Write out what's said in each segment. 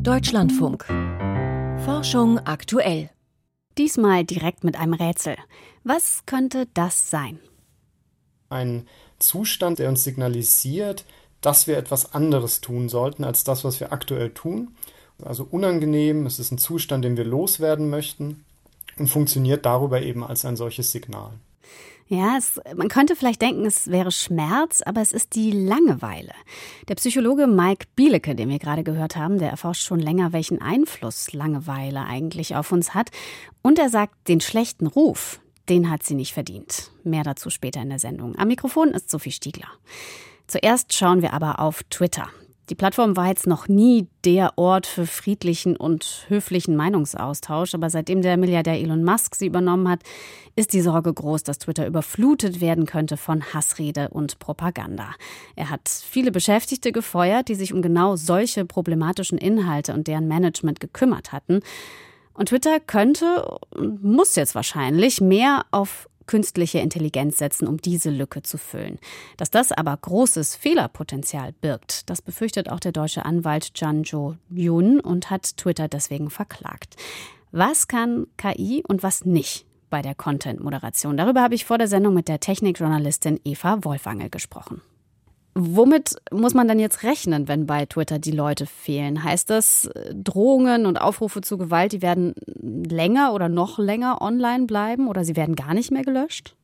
Deutschlandfunk. Forschung aktuell. Diesmal direkt mit einem Rätsel. Was könnte das sein? Ein Zustand, der uns signalisiert, dass wir etwas anderes tun sollten als das, was wir aktuell tun. Also unangenehm, es ist ein Zustand, den wir loswerden möchten und funktioniert darüber eben als ein solches Signal. Ja, es, man könnte vielleicht denken, es wäre Schmerz, aber es ist die Langeweile. Der Psychologe Mike Bielecke, den wir gerade gehört haben, der erforscht schon länger, welchen Einfluss Langeweile eigentlich auf uns hat. Und er sagt, den schlechten Ruf, den hat sie nicht verdient. Mehr dazu später in der Sendung. Am Mikrofon ist Sophie Stiegler. Zuerst schauen wir aber auf Twitter. Die Plattform war jetzt noch nie der Ort für friedlichen und höflichen Meinungsaustausch, aber seitdem der Milliardär Elon Musk sie übernommen hat, ist die Sorge groß, dass Twitter überflutet werden könnte von Hassrede und Propaganda. Er hat viele Beschäftigte gefeuert, die sich um genau solche problematischen Inhalte und deren Management gekümmert hatten. Und Twitter könnte, muss jetzt wahrscheinlich, mehr auf künstliche Intelligenz setzen, um diese Lücke zu füllen. Dass das aber großes Fehlerpotenzial birgt, das befürchtet auch der deutsche Anwalt Janjo Yun und hat Twitter deswegen verklagt. Was kann KI und was nicht bei der Content-Moderation? Darüber habe ich vor der Sendung mit der Technikjournalistin Eva Wolfangel gesprochen. Womit muss man dann jetzt rechnen, wenn bei Twitter die Leute fehlen? Heißt das, Drohungen und Aufrufe zu Gewalt, die werden länger oder noch länger online bleiben oder sie werden gar nicht mehr gelöscht?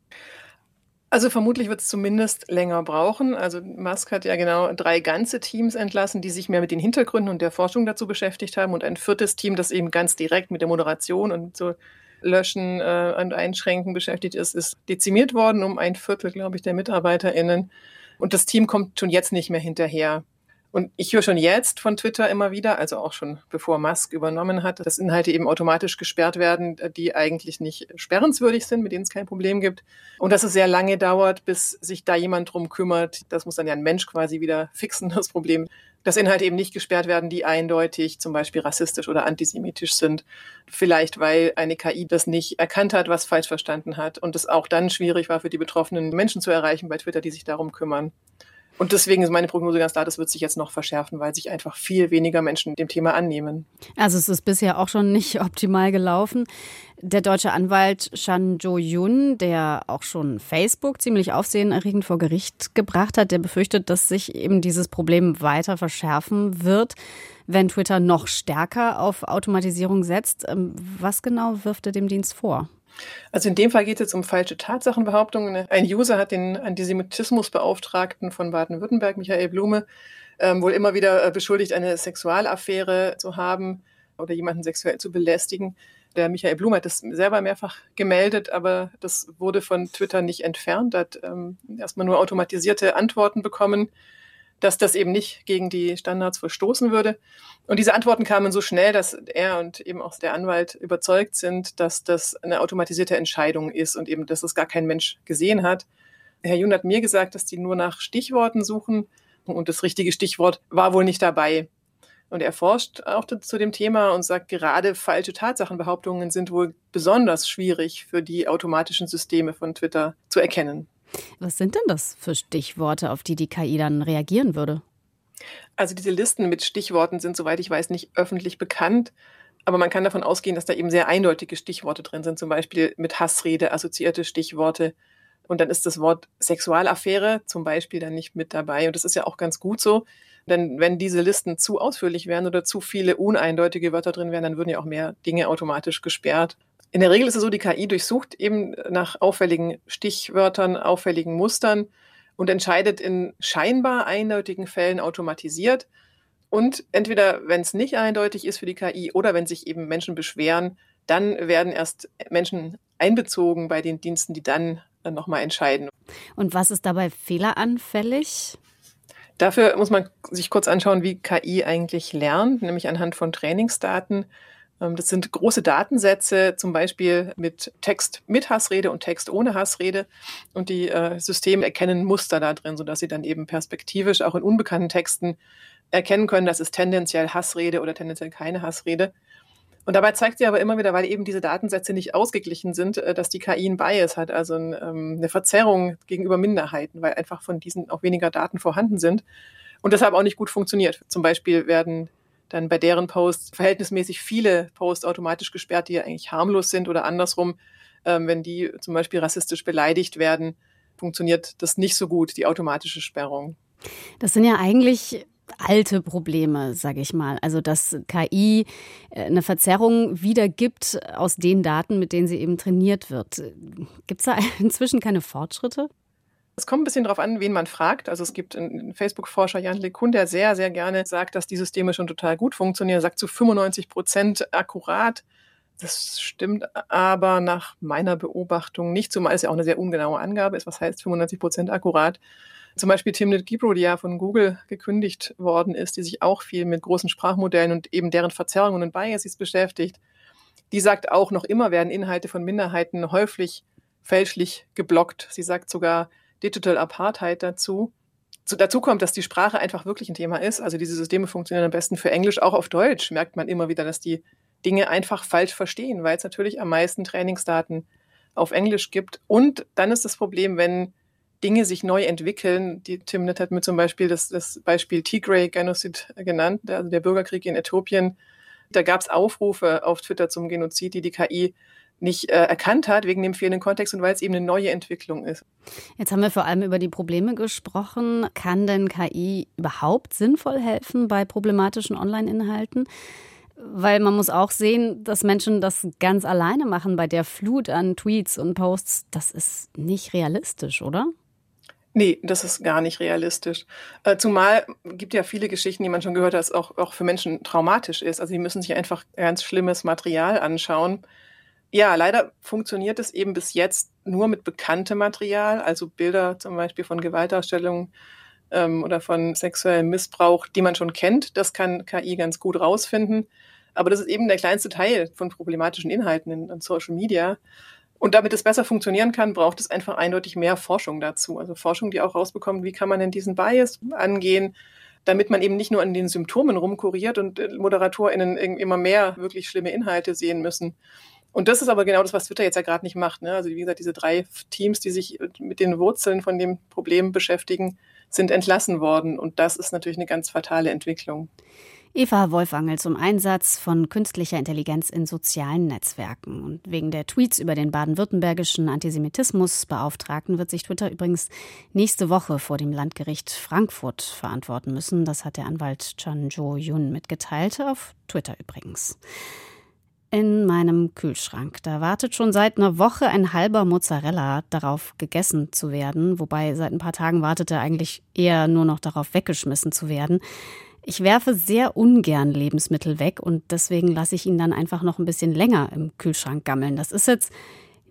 Also vermutlich wird es zumindest länger brauchen. Also Musk hat ja genau drei ganze Teams entlassen, die sich mehr mit den Hintergründen und der Forschung dazu beschäftigt haben und ein viertes Team, das eben ganz direkt mit der Moderation und so Löschen äh, und Einschränken beschäftigt ist, ist dezimiert worden um ein Viertel, glaube ich, der MitarbeiterInnen. Und das Team kommt schon jetzt nicht mehr hinterher. Und ich höre schon jetzt von Twitter immer wieder, also auch schon bevor Musk übernommen hat, dass Inhalte eben automatisch gesperrt werden, die eigentlich nicht sperrenswürdig sind, mit denen es kein Problem gibt. Und dass es sehr lange dauert, bis sich da jemand drum kümmert. Das muss dann ja ein Mensch quasi wieder fixen, das Problem. Dass Inhalte eben nicht gesperrt werden, die eindeutig zum Beispiel rassistisch oder antisemitisch sind. Vielleicht, weil eine KI das nicht erkannt hat, was falsch verstanden hat und es auch dann schwierig war für die betroffenen Menschen zu erreichen bei Twitter, die sich darum kümmern. Und deswegen ist meine Prognose ganz klar, das wird sich jetzt noch verschärfen, weil sich einfach viel weniger Menschen dem Thema annehmen. Also es ist bisher auch schon nicht optimal gelaufen. Der deutsche Anwalt Shan Jo-yun, der auch schon Facebook ziemlich aufsehenerregend vor Gericht gebracht hat, der befürchtet, dass sich eben dieses Problem weiter verschärfen wird, wenn Twitter noch stärker auf Automatisierung setzt. Ähm, was genau wirft er dem Dienst vor? Also in dem Fall geht es jetzt um falsche Tatsachenbehauptungen. Ein User hat den Antisemitismusbeauftragten von Baden-Württemberg, Michael Blume, ähm, wohl immer wieder äh, beschuldigt, eine Sexualaffäre zu haben oder jemanden sexuell zu belästigen. Der Michael Blume hat das selber mehrfach gemeldet, aber das wurde von Twitter nicht entfernt, hat ähm, erstmal nur automatisierte Antworten bekommen dass das eben nicht gegen die Standards verstoßen würde. Und diese Antworten kamen so schnell, dass er und eben auch der Anwalt überzeugt sind, dass das eine automatisierte Entscheidung ist und eben, dass es gar kein Mensch gesehen hat. Herr Jun hat mir gesagt, dass die nur nach Stichworten suchen und das richtige Stichwort war wohl nicht dabei. Und er forscht auch zu dem Thema und sagt, gerade falsche Tatsachenbehauptungen sind wohl besonders schwierig für die automatischen Systeme von Twitter zu erkennen. Was sind denn das für Stichworte, auf die die KI dann reagieren würde? Also diese Listen mit Stichworten sind, soweit ich weiß, nicht öffentlich bekannt. Aber man kann davon ausgehen, dass da eben sehr eindeutige Stichworte drin sind, zum Beispiel mit Hassrede assoziierte Stichworte. Und dann ist das Wort Sexualaffäre zum Beispiel dann nicht mit dabei. Und das ist ja auch ganz gut so. Denn wenn diese Listen zu ausführlich wären oder zu viele uneindeutige Wörter drin wären, dann würden ja auch mehr Dinge automatisch gesperrt. In der Regel ist es so, die KI durchsucht eben nach auffälligen Stichwörtern, auffälligen Mustern und entscheidet in scheinbar eindeutigen Fällen automatisiert. Und entweder, wenn es nicht eindeutig ist für die KI oder wenn sich eben Menschen beschweren, dann werden erst Menschen einbezogen bei den Diensten, die dann, dann nochmal entscheiden. Und was ist dabei fehleranfällig? Dafür muss man sich kurz anschauen, wie KI eigentlich lernt, nämlich anhand von Trainingsdaten. Ähm, das sind große Datensätze, zum Beispiel mit Text mit Hassrede und Text ohne Hassrede. Und die äh, Systeme erkennen Muster da drin, sodass sie dann eben perspektivisch auch in unbekannten Texten erkennen können, das ist tendenziell Hassrede oder tendenziell keine Hassrede. Und dabei zeigt sie aber immer wieder, weil eben diese Datensätze nicht ausgeglichen sind, äh, dass die KI ein Bias hat, also ähm, eine Verzerrung gegenüber Minderheiten, weil einfach von diesen auch weniger Daten vorhanden sind und deshalb auch nicht gut funktioniert. Zum Beispiel werden dann bei deren Posts verhältnismäßig viele Posts automatisch gesperrt, die ja eigentlich harmlos sind oder andersrum, ähm, wenn die zum Beispiel rassistisch beleidigt werden, funktioniert das nicht so gut, die automatische Sperrung. Das sind ja eigentlich alte Probleme, sage ich mal. Also dass KI äh, eine Verzerrung wiedergibt aus den Daten, mit denen sie eben trainiert wird. Gibt es da inzwischen keine Fortschritte? Es kommt ein bisschen darauf an, wen man fragt. Also es gibt einen Facebook-Forscher, Jan LeCun, der sehr, sehr gerne sagt, dass die Systeme schon total gut funktionieren. Er sagt zu 95 Prozent akkurat. Das stimmt aber nach meiner Beobachtung nicht, zumal es ja auch eine sehr ungenaue Angabe ist, was heißt 95 Prozent akkurat. Zum Beispiel Timnit Gebro, die ja von Google gekündigt worden ist, die sich auch viel mit großen Sprachmodellen und eben deren Verzerrungen und Biases beschäftigt, die sagt auch noch immer werden Inhalte von Minderheiten häufig fälschlich geblockt. Sie sagt sogar, Digital Apartheid dazu. So, dazu kommt, dass die Sprache einfach wirklich ein Thema ist. Also diese Systeme funktionieren am besten für Englisch. Auch auf Deutsch merkt man immer wieder, dass die Dinge einfach falsch verstehen, weil es natürlich am meisten Trainingsdaten auf Englisch gibt. Und dann ist das Problem, wenn Dinge sich neu entwickeln. Die Timnet hat mir zum Beispiel das, das Beispiel Tigray-Genozid genannt, also der Bürgerkrieg in Äthiopien. Da gab es Aufrufe auf Twitter zum Genozid, die die KI nicht äh, erkannt hat wegen dem fehlenden Kontext und weil es eben eine neue Entwicklung ist. Jetzt haben wir vor allem über die Probleme gesprochen. Kann denn KI überhaupt sinnvoll helfen bei problematischen Online-Inhalten? Weil man muss auch sehen, dass Menschen das ganz alleine machen bei der Flut an Tweets und Posts. Das ist nicht realistisch, oder? Nee, das ist gar nicht realistisch. Äh, zumal gibt ja viele Geschichten, die man schon gehört hat, dass auch, auch für Menschen traumatisch ist. Also sie müssen sich einfach ganz schlimmes Material anschauen ja, leider funktioniert es eben bis jetzt nur mit bekanntem Material, also Bilder zum Beispiel von Gewaltdarstellungen ähm, oder von sexuellem Missbrauch, die man schon kennt. Das kann KI ganz gut rausfinden. Aber das ist eben der kleinste Teil von problematischen Inhalten in, in Social Media. Und damit es besser funktionieren kann, braucht es einfach eindeutig mehr Forschung dazu. Also Forschung, die auch rausbekommt, wie kann man denn diesen Bias angehen, damit man eben nicht nur an den Symptomen rumkuriert und äh, ModeratorInnen immer mehr wirklich schlimme Inhalte sehen müssen. Und das ist aber genau das, was Twitter jetzt ja gerade nicht macht. Ne? Also wie gesagt, diese drei Teams, die sich mit den Wurzeln von dem Problem beschäftigen, sind entlassen worden. Und das ist natürlich eine ganz fatale Entwicklung. Eva Wolfangel zum Einsatz von künstlicher Intelligenz in sozialen Netzwerken. Und wegen der Tweets über den baden-württembergischen Antisemitismusbeauftragten wird sich Twitter übrigens nächste Woche vor dem Landgericht Frankfurt verantworten müssen. Das hat der Anwalt Chan Jo-Yun mitgeteilt, auf Twitter übrigens in meinem Kühlschrank. Da wartet schon seit einer Woche ein halber Mozzarella darauf gegessen zu werden, wobei seit ein paar Tagen wartet er eigentlich eher nur noch darauf weggeschmissen zu werden. Ich werfe sehr ungern Lebensmittel weg und deswegen lasse ich ihn dann einfach noch ein bisschen länger im Kühlschrank gammeln. Das ist jetzt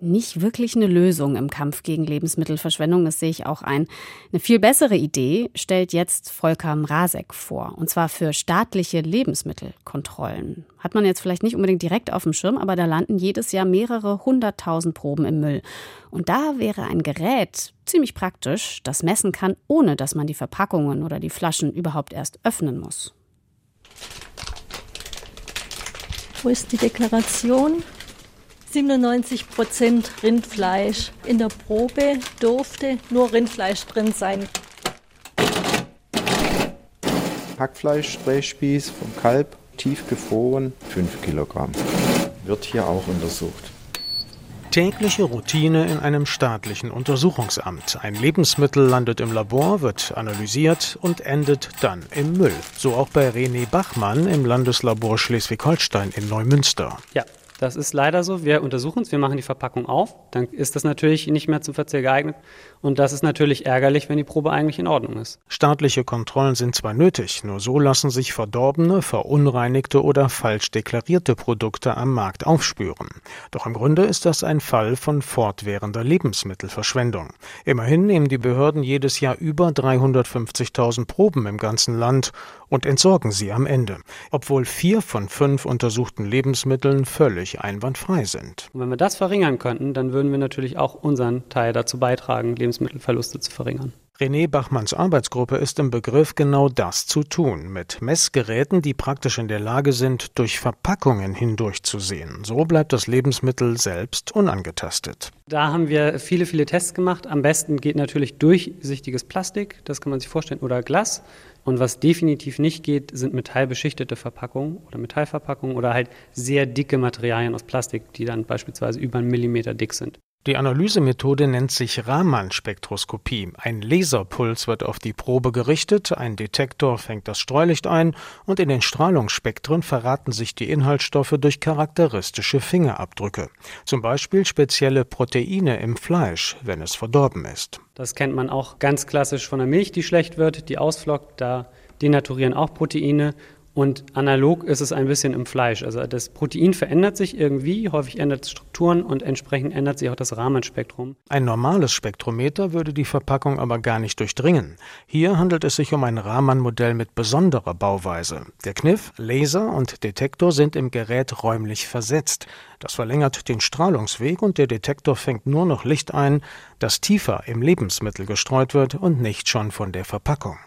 nicht wirklich eine Lösung im Kampf gegen Lebensmittelverschwendung, das sehe ich auch ein. Eine viel bessere Idee stellt jetzt Volker Mrazek vor, und zwar für staatliche Lebensmittelkontrollen. Hat man jetzt vielleicht nicht unbedingt direkt auf dem Schirm, aber da landen jedes Jahr mehrere hunderttausend Proben im Müll. Und da wäre ein Gerät ziemlich praktisch, das messen kann, ohne dass man die Verpackungen oder die Flaschen überhaupt erst öffnen muss. Wo ist die Deklaration? 97 Prozent Rindfleisch. In der Probe durfte nur Rindfleisch drin sein. Hackfleisch, Drehspieß vom Kalb, tiefgefroren, 5 Kilogramm. Wird hier auch untersucht. Tägliche Routine in einem staatlichen Untersuchungsamt. Ein Lebensmittel landet im Labor, wird analysiert und endet dann im Müll. So auch bei René Bachmann im Landeslabor Schleswig-Holstein in Neumünster. Ja, das ist leider so. Wir untersuchen es, wir machen die Verpackung auf. Dann ist das natürlich nicht mehr zum Verzehr geeignet. Und das ist natürlich ärgerlich, wenn die Probe eigentlich in Ordnung ist. Staatliche Kontrollen sind zwar nötig, nur so lassen sich verdorbene, verunreinigte oder falsch deklarierte Produkte am Markt aufspüren. Doch im Grunde ist das ein Fall von fortwährender Lebensmittelverschwendung. Immerhin nehmen die Behörden jedes Jahr über 350.000 Proben im ganzen Land und entsorgen sie am Ende, obwohl vier von fünf untersuchten Lebensmitteln völlig einwandfrei sind. Und wenn wir das verringern könnten, dann würden wir natürlich auch unseren Teil dazu beitragen, Lebensmittelverluste zu verringern. René Bachmanns Arbeitsgruppe ist im Begriff, genau das zu tun, mit Messgeräten, die praktisch in der Lage sind, durch Verpackungen hindurchzusehen. So bleibt das Lebensmittel selbst unangetastet. Da haben wir viele, viele Tests gemacht. Am besten geht natürlich durchsichtiges Plastik, das kann man sich vorstellen, oder Glas. Und was definitiv nicht geht, sind metallbeschichtete Verpackungen oder Metallverpackungen oder halt sehr dicke Materialien aus Plastik, die dann beispielsweise über einen Millimeter dick sind. Die Analysemethode nennt sich Raman-Spektroskopie. Ein Laserpuls wird auf die Probe gerichtet, ein Detektor fängt das Streulicht ein und in den Strahlungsspektren verraten sich die Inhaltsstoffe durch charakteristische Fingerabdrücke. Zum Beispiel spezielle Proteine im Fleisch, wenn es verdorben ist. Das kennt man auch ganz klassisch von der Milch, die schlecht wird, die ausflockt. Da denaturieren auch Proteine und analog ist es ein bisschen im Fleisch. Also das Protein verändert sich irgendwie, häufig ändert es Strukturen und entsprechend ändert sich auch das Rahmenspektrum. Ein normales Spektrometer würde die Verpackung aber gar nicht durchdringen. Hier handelt es sich um ein Raman-Modell mit besonderer Bauweise. Der Kniff, Laser und Detektor sind im Gerät räumlich versetzt. Das verlängert den Strahlungsweg und der Detektor fängt nur noch Licht ein, das tiefer im Lebensmittel gestreut wird und nicht schon von der Verpackung.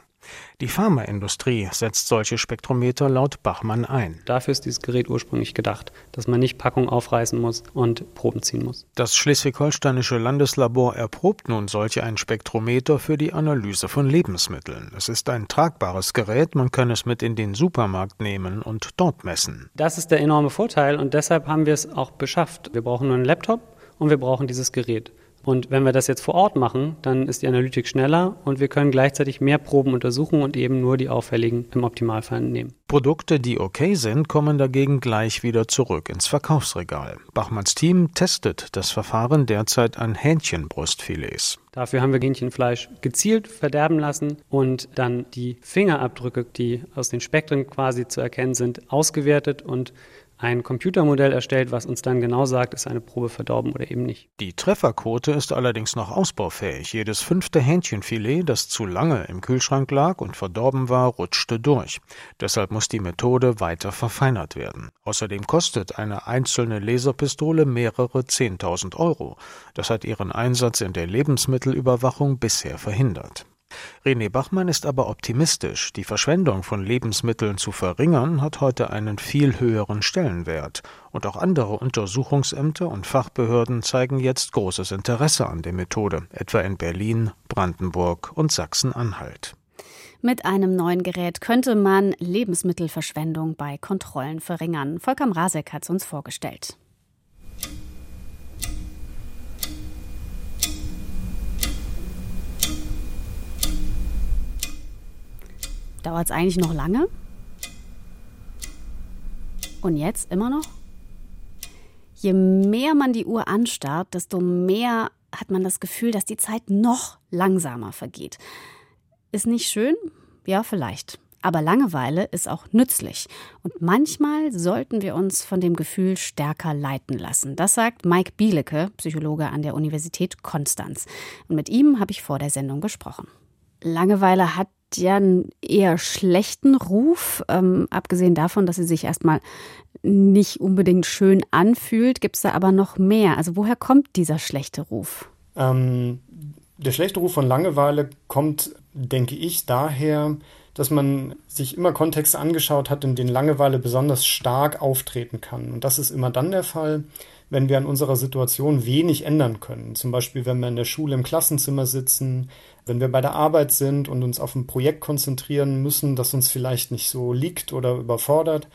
Die Pharmaindustrie setzt solche Spektrometer laut Bachmann ein. Dafür ist dieses Gerät ursprünglich gedacht, dass man nicht Packung aufreißen muss und Proben ziehen muss. Das schleswig-holsteinische Landeslabor erprobt nun solch ein Spektrometer für die Analyse von Lebensmitteln. Es ist ein tragbares Gerät, man kann es mit in den Supermarkt nehmen und dort messen. Das ist der enorme Vorteil und deshalb haben wir es auch beschafft. Wir brauchen nur einen Laptop und wir brauchen dieses Gerät. Und wenn wir das jetzt vor Ort machen, dann ist die Analytik schneller und wir können gleichzeitig mehr Proben untersuchen und eben nur die auffälligen im Optimalfall nehmen. Produkte, die okay sind, kommen dagegen gleich wieder zurück ins Verkaufsregal. Bachmanns Team testet das Verfahren derzeit an Hähnchenbrustfilets. Dafür haben wir Hähnchenfleisch gezielt verderben lassen und dann die Fingerabdrücke, die aus den Spektren quasi zu erkennen sind, ausgewertet und ein Computermodell erstellt, was uns dann genau sagt, ist eine Probe verdorben oder eben nicht. Die Trefferquote ist allerdings noch ausbaufähig. Jedes fünfte Hähnchenfilet, das zu lange im Kühlschrank lag und verdorben war, rutschte durch. Deshalb muss die Methode weiter verfeinert werden. Außerdem kostet eine einzelne Laserpistole mehrere Zehntausend Euro. Das hat ihren Einsatz in der Lebensmittelüberwachung bisher verhindert. René Bachmann ist aber optimistisch. Die Verschwendung von Lebensmitteln zu verringern hat heute einen viel höheren Stellenwert. Und auch andere Untersuchungsämter und Fachbehörden zeigen jetzt großes Interesse an der Methode, etwa in Berlin, Brandenburg und Sachsen-Anhalt. Mit einem neuen Gerät könnte man Lebensmittelverschwendung bei Kontrollen verringern. Volker Mrazek hat es uns vorgestellt. Dauert es eigentlich noch lange? Und jetzt immer noch? Je mehr man die Uhr anstarrt, desto mehr hat man das Gefühl, dass die Zeit noch langsamer vergeht. Ist nicht schön? Ja, vielleicht. Aber Langeweile ist auch nützlich. Und manchmal sollten wir uns von dem Gefühl stärker leiten lassen. Das sagt Mike Bielecke, Psychologe an der Universität Konstanz. Und mit ihm habe ich vor der Sendung gesprochen. Langeweile hat ja einen eher schlechten Ruf. Ähm, abgesehen davon, dass sie sich erstmal nicht unbedingt schön anfühlt, gibt es da aber noch mehr. Also woher kommt dieser schlechte Ruf? Ähm, der schlechte Ruf von Langeweile kommt, denke ich, daher, dass man sich immer Kontexte angeschaut hat, in denen Langeweile besonders stark auftreten kann. Und das ist immer dann der Fall, wenn wir an unserer Situation wenig ändern können. Zum Beispiel, wenn wir in der Schule im Klassenzimmer sitzen, wenn wir bei der Arbeit sind und uns auf ein Projekt konzentrieren müssen, das uns vielleicht nicht so liegt oder überfordert.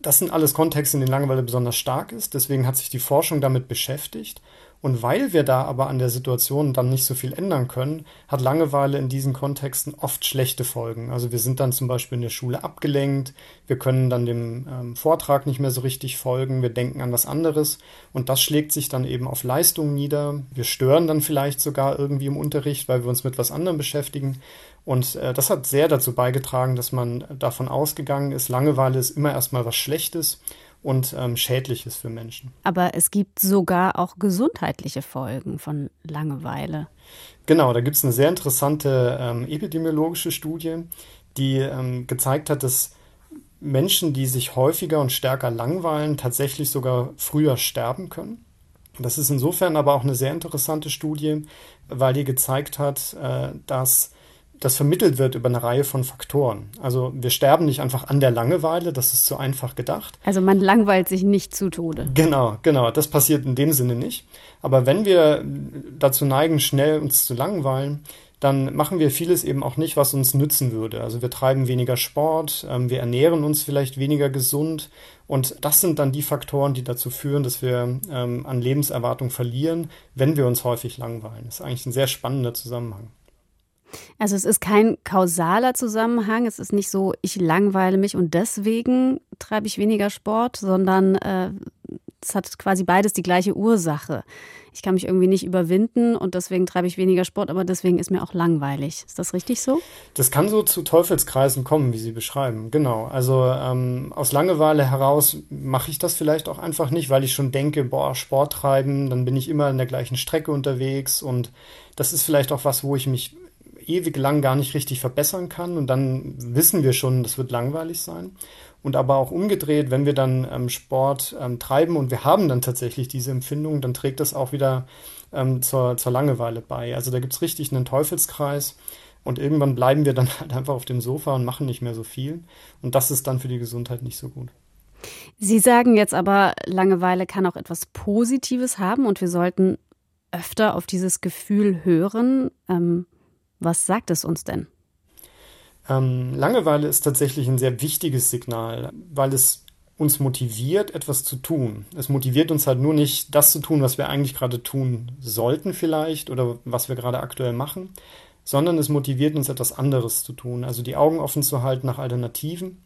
Das sind alles Kontexte, in denen Langeweile besonders stark ist. Deswegen hat sich die Forschung damit beschäftigt und weil wir da aber an der Situation dann nicht so viel ändern können, hat Langeweile in diesen Kontexten oft schlechte Folgen. Also wir sind dann zum Beispiel in der Schule abgelenkt, wir können dann dem ähm, Vortrag nicht mehr so richtig folgen, wir denken an was anderes und das schlägt sich dann eben auf Leistung nieder. Wir stören dann vielleicht sogar irgendwie im Unterricht, weil wir uns mit was anderem beschäftigen. Und äh, das hat sehr dazu beigetragen, dass man davon ausgegangen ist, Langeweile ist immer erstmal was Schlechtes und ähm, Schädliches für Menschen. Aber es gibt sogar auch gesundheitliche Folgen von Langeweile. Genau, da gibt es eine sehr interessante ähm, epidemiologische Studie, die ähm, gezeigt hat, dass Menschen, die sich häufiger und stärker langweilen, tatsächlich sogar früher sterben können. Das ist insofern aber auch eine sehr interessante Studie, weil die gezeigt hat, äh, dass das vermittelt wird über eine Reihe von Faktoren. Also wir sterben nicht einfach an der Langeweile, das ist zu einfach gedacht. Also man langweilt sich nicht zu Tode. Genau, genau, das passiert in dem Sinne nicht. Aber wenn wir dazu neigen, schnell uns zu langweilen, dann machen wir vieles eben auch nicht, was uns nützen würde. Also wir treiben weniger Sport, ähm, wir ernähren uns vielleicht weniger gesund und das sind dann die Faktoren, die dazu führen, dass wir ähm, an Lebenserwartung verlieren, wenn wir uns häufig langweilen. Das ist eigentlich ein sehr spannender Zusammenhang. Also es ist kein kausaler Zusammenhang. Es ist nicht so, ich langweile mich und deswegen treibe ich weniger Sport, sondern äh, es hat quasi beides die gleiche Ursache. Ich kann mich irgendwie nicht überwinden und deswegen treibe ich weniger Sport, aber deswegen ist mir auch langweilig. Ist das richtig so? Das kann so zu Teufelskreisen kommen, wie Sie beschreiben. Genau. Also ähm, aus Langeweile heraus mache ich das vielleicht auch einfach nicht, weil ich schon denke, boah, Sport treiben, dann bin ich immer an der gleichen Strecke unterwegs und das ist vielleicht auch was, wo ich mich ewig lang gar nicht richtig verbessern kann und dann wissen wir schon, das wird langweilig sein. Und aber auch umgedreht, wenn wir dann ähm, Sport ähm, treiben und wir haben dann tatsächlich diese Empfindung, dann trägt das auch wieder ähm, zur, zur Langeweile bei. Also da gibt es richtig einen Teufelskreis und irgendwann bleiben wir dann halt einfach auf dem Sofa und machen nicht mehr so viel. Und das ist dann für die Gesundheit nicht so gut. Sie sagen jetzt aber, Langeweile kann auch etwas Positives haben und wir sollten öfter auf dieses Gefühl hören. Ähm, was sagt es uns denn? Ähm, Langeweile ist tatsächlich ein sehr wichtiges Signal, weil es uns motiviert, etwas zu tun. Es motiviert uns halt nur nicht, das zu tun, was wir eigentlich gerade tun sollten vielleicht oder was wir gerade aktuell machen, sondern es motiviert uns, etwas anderes zu tun. Also die Augen offen zu halten nach Alternativen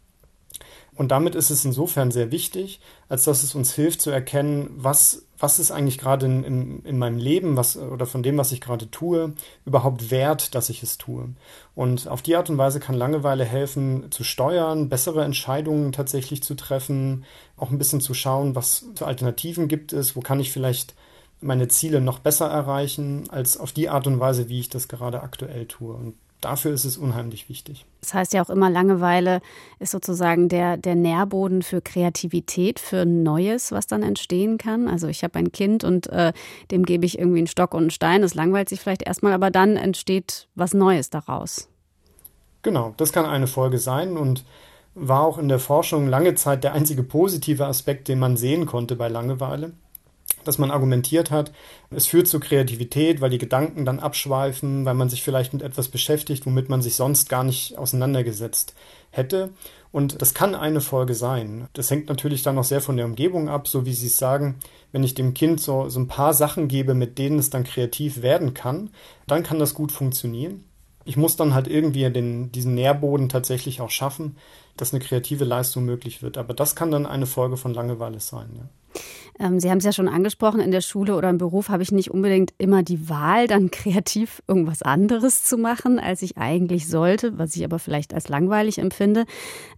und damit ist es insofern sehr wichtig, als dass es uns hilft zu erkennen, was, was ist eigentlich gerade in, in, in meinem Leben was, oder von dem, was ich gerade tue, überhaupt wert, dass ich es tue. Und auf die Art und Weise kann Langeweile helfen, zu steuern, bessere Entscheidungen tatsächlich zu treffen, auch ein bisschen zu schauen, was für Alternativen gibt es, wo kann ich vielleicht meine Ziele noch besser erreichen, als auf die Art und Weise, wie ich das gerade aktuell tue. Und dafür ist es unheimlich wichtig. Das heißt ja auch immer, Langeweile ist sozusagen der, der Nährboden für Kreativität, für Neues, was dann entstehen kann. Also ich habe ein Kind und äh, dem gebe ich irgendwie einen Stock und einen Stein. Das langweilt sich vielleicht erstmal, aber dann entsteht was Neues daraus. Genau, das kann eine Folge sein und war auch in der Forschung lange Zeit der einzige positive Aspekt, den man sehen konnte bei Langeweile dass man argumentiert hat, es führt zu Kreativität, weil die Gedanken dann abschweifen, weil man sich vielleicht mit etwas beschäftigt, womit man sich sonst gar nicht auseinandergesetzt hätte. Und das kann eine Folge sein. Das hängt natürlich dann noch sehr von der Umgebung ab, so wie Sie es sagen. Wenn ich dem Kind so, so ein paar Sachen gebe, mit denen es dann kreativ werden kann, dann kann das gut funktionieren. Ich muss dann halt irgendwie den, diesen Nährboden tatsächlich auch schaffen, dass eine kreative Leistung möglich wird. Aber das kann dann eine Folge von Langeweile sein. Ja. Ähm, Sie haben es ja schon angesprochen, in der Schule oder im Beruf habe ich nicht unbedingt immer die Wahl, dann kreativ irgendwas anderes zu machen, als ich eigentlich sollte, was ich aber vielleicht als langweilig empfinde.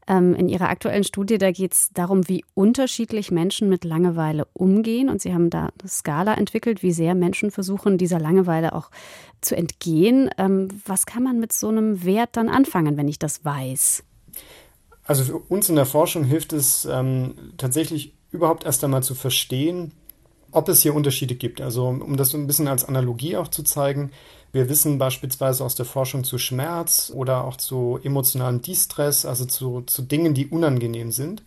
Ähm, in Ihrer aktuellen Studie, da geht es darum, wie unterschiedlich Menschen mit Langeweile umgehen. Und Sie haben da eine Skala entwickelt, wie sehr Menschen versuchen, dieser Langeweile auch zu entgehen. Ähm, was kann man mit so einem Wert dann anfangen, wenn ich das weiß? Also für uns in der Forschung hilft es ähm, tatsächlich überhaupt erst einmal zu verstehen, ob es hier Unterschiede gibt. Also um das ein bisschen als Analogie auch zu zeigen, wir wissen beispielsweise aus der Forschung zu Schmerz oder auch zu emotionalem Distress, also zu, zu Dingen, die unangenehm sind,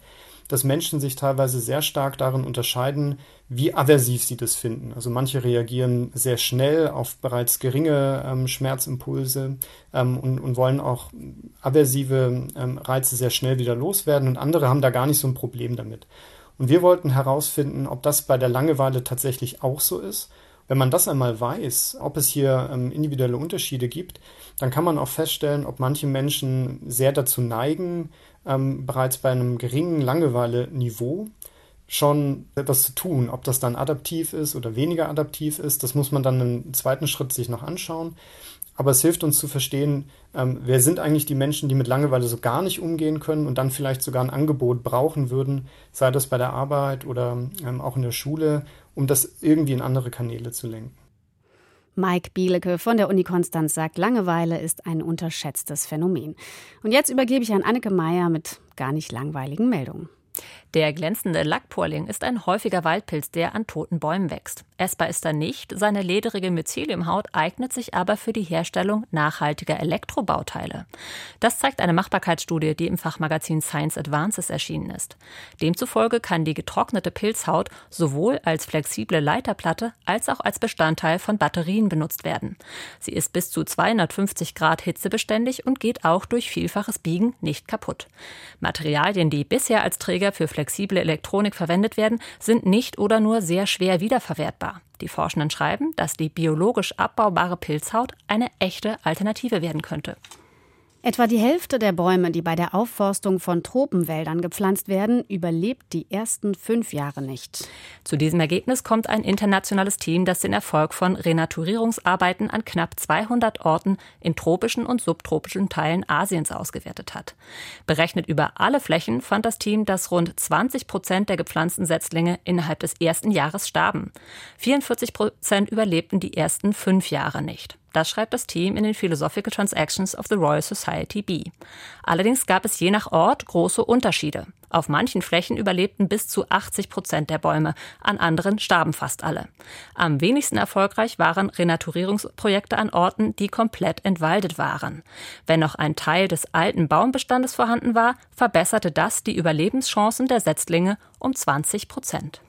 dass Menschen sich teilweise sehr stark darin unterscheiden, wie aversiv sie das finden. Also manche reagieren sehr schnell auf bereits geringe ähm, Schmerzimpulse ähm, und, und, wollen auch aversive ähm, Reize sehr schnell wieder loswerden und andere haben da gar nicht so ein Problem damit. Und wir wollten herausfinden, ob das bei der Langeweile tatsächlich auch so ist. Wenn man das einmal weiß, ob es hier ähm, individuelle Unterschiede gibt, dann kann man auch feststellen, ob manche Menschen sehr dazu neigen, ähm, bereits bei einem geringen Langeweile-Niveau schon etwas zu tun. Ob das dann adaptiv ist oder weniger adaptiv ist, das muss man dann im zweiten Schritt sich noch anschauen. Aber es hilft uns zu verstehen, ähm, wer sind eigentlich die Menschen, die mit Langeweile so gar nicht umgehen können und dann vielleicht sogar ein Angebot brauchen würden, sei das bei der Arbeit oder ähm, auch in der Schule, um das irgendwie in andere Kanäle zu lenken. Mike Bielecke von der Uni Konstanz sagt, Langeweile ist ein unterschätztes Phänomen. Und jetzt übergebe ich an Anneke Meyer mit gar nicht langweiligen Meldungen. Der glänzende Lackporling ist ein häufiger Waldpilz, der an toten Bäumen wächst. essbar ist er nicht, seine lederige Myceliumhaut eignet sich aber für die Herstellung nachhaltiger Elektrobauteile. Das zeigt eine Machbarkeitsstudie, die im Fachmagazin Science Advances erschienen ist. Demzufolge kann die getrocknete Pilzhaut sowohl als flexible Leiterplatte als auch als Bestandteil von Batterien benutzt werden. Sie ist bis zu 250 Grad hitzebeständig und geht auch durch vielfaches Biegen nicht kaputt. Materialien, die bisher als Träger für flexible Elektronik verwendet werden, sind nicht oder nur sehr schwer wiederverwertbar. Die Forschenden schreiben, dass die biologisch abbaubare Pilzhaut eine echte Alternative werden könnte. Etwa die Hälfte der Bäume, die bei der Aufforstung von Tropenwäldern gepflanzt werden, überlebt die ersten fünf Jahre nicht. Zu diesem Ergebnis kommt ein internationales Team, das den Erfolg von Renaturierungsarbeiten an knapp 200 Orten in tropischen und subtropischen Teilen Asiens ausgewertet hat. Berechnet über alle Flächen fand das Team, dass rund 20 Prozent der gepflanzten Setzlinge innerhalb des ersten Jahres starben. 44 Prozent überlebten die ersten fünf Jahre nicht. Das schreibt das Team in den Philosophical Transactions of the Royal Society B. Allerdings gab es je nach Ort große Unterschiede. Auf manchen Flächen überlebten bis zu 80 Prozent der Bäume, an anderen starben fast alle. Am wenigsten erfolgreich waren Renaturierungsprojekte an Orten, die komplett entwaldet waren. Wenn noch ein Teil des alten Baumbestandes vorhanden war, verbesserte das die Überlebenschancen der Setzlinge um 20 Prozent.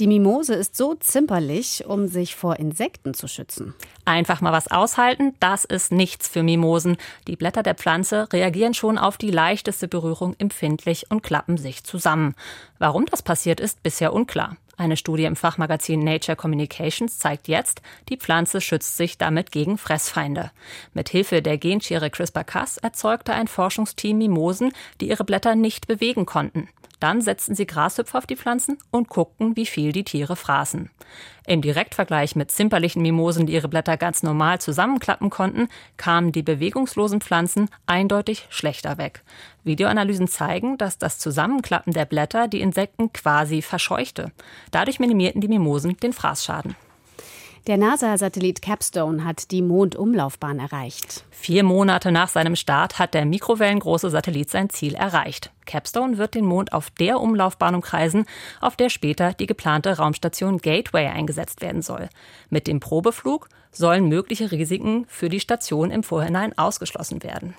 Die Mimose ist so zimperlich, um sich vor Insekten zu schützen. Einfach mal was aushalten, das ist nichts für Mimosen. Die Blätter der Pflanze reagieren schon auf die leichteste Berührung empfindlich und klappen sich zusammen. Warum das passiert ist, bisher unklar. Eine Studie im Fachmagazin Nature Communications zeigt jetzt, die Pflanze schützt sich damit gegen Fressfeinde. Mit Hilfe der Genschere CRISPR-Cas erzeugte ein Forschungsteam Mimosen, die ihre Blätter nicht bewegen konnten. Dann setzten sie Grashüpfer auf die Pflanzen und guckten, wie viel die Tiere fraßen. Im Direktvergleich mit zimperlichen Mimosen, die ihre Blätter ganz normal zusammenklappen konnten, kamen die bewegungslosen Pflanzen eindeutig schlechter weg. Videoanalysen zeigen, dass das Zusammenklappen der Blätter die Insekten quasi verscheuchte. Dadurch minimierten die Mimosen den Fraßschaden. Der NASA-Satellit Capstone hat die Mondumlaufbahn erreicht. Vier Monate nach seinem Start hat der mikrowellengroße Satellit sein Ziel erreicht. Capstone wird den Mond auf der Umlaufbahn umkreisen, auf der später die geplante Raumstation Gateway eingesetzt werden soll. Mit dem Probeflug sollen mögliche Risiken für die Station im Vorhinein ausgeschlossen werden.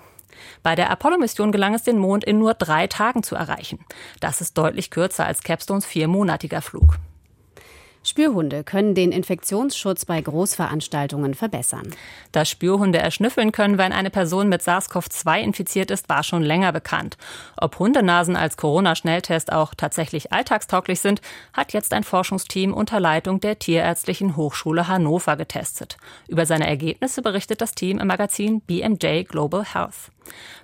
Bei der Apollo-Mission gelang es, den Mond in nur drei Tagen zu erreichen. Das ist deutlich kürzer als Capstones viermonatiger Flug. Spürhunde können den Infektionsschutz bei Großveranstaltungen verbessern. Dass Spürhunde erschnüffeln können, wenn eine Person mit SARS-CoV-2 infiziert ist, war schon länger bekannt. Ob Hundenasen als Corona-Schnelltest auch tatsächlich alltagstauglich sind, hat jetzt ein Forschungsteam unter Leitung der Tierärztlichen Hochschule Hannover getestet. Über seine Ergebnisse berichtet das Team im Magazin BMJ Global Health.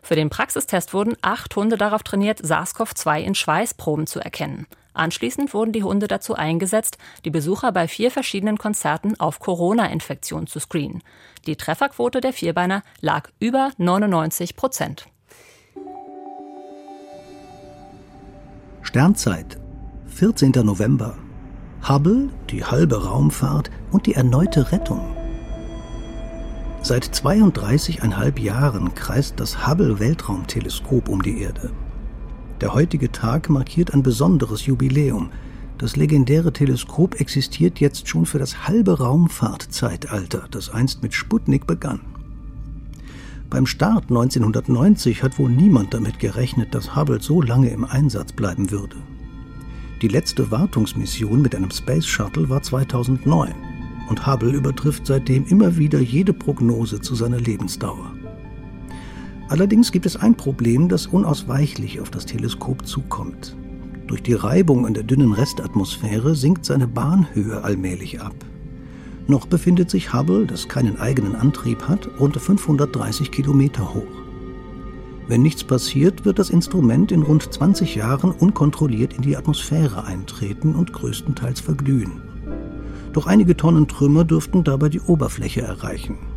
Für den Praxistest wurden acht Hunde darauf trainiert, SARS-CoV-2 in Schweißproben zu erkennen. Anschließend wurden die Hunde dazu eingesetzt, die Besucher bei vier verschiedenen Konzerten auf Corona-Infektion zu screenen. Die Trefferquote der Vierbeiner lag über 99 Prozent. Sternzeit, 14. November. Hubble, die halbe Raumfahrt und die erneute Rettung. Seit 32,5 Jahren kreist das Hubble Weltraumteleskop um die Erde. Der heutige Tag markiert ein besonderes Jubiläum. Das legendäre Teleskop existiert jetzt schon für das halbe Raumfahrtzeitalter, das einst mit Sputnik begann. Beim Start 1990 hat wohl niemand damit gerechnet, dass Hubble so lange im Einsatz bleiben würde. Die letzte Wartungsmission mit einem Space Shuttle war 2009 und Hubble übertrifft seitdem immer wieder jede Prognose zu seiner Lebensdauer. Allerdings gibt es ein Problem, das unausweichlich auf das Teleskop zukommt. Durch die Reibung an der dünnen Restatmosphäre sinkt seine Bahnhöhe allmählich ab. Noch befindet sich Hubble, das keinen eigenen Antrieb hat, rund 530 Kilometer hoch. Wenn nichts passiert, wird das Instrument in rund 20 Jahren unkontrolliert in die Atmosphäre eintreten und größtenteils verglühen. Doch einige Tonnen Trümmer dürften dabei die Oberfläche erreichen.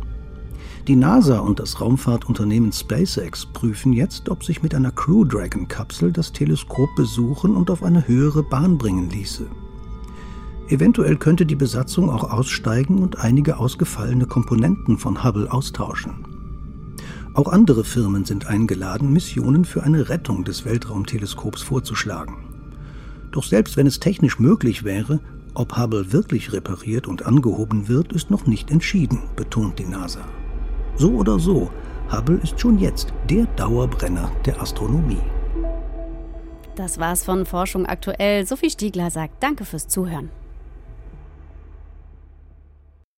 Die NASA und das Raumfahrtunternehmen SpaceX prüfen jetzt, ob sich mit einer Crew Dragon Kapsel das Teleskop besuchen und auf eine höhere Bahn bringen ließe. Eventuell könnte die Besatzung auch aussteigen und einige ausgefallene Komponenten von Hubble austauschen. Auch andere Firmen sind eingeladen, Missionen für eine Rettung des Weltraumteleskops vorzuschlagen. Doch selbst wenn es technisch möglich wäre, Ob Hubble wirklich repariert und angehoben wird, ist noch nicht entschieden, betont die NASA. So oder so, Hubble ist schon jetzt der Dauerbrenner der Astronomie. Das war's von Forschung aktuell. Sophie Stiegler sagt Danke fürs Zuhören.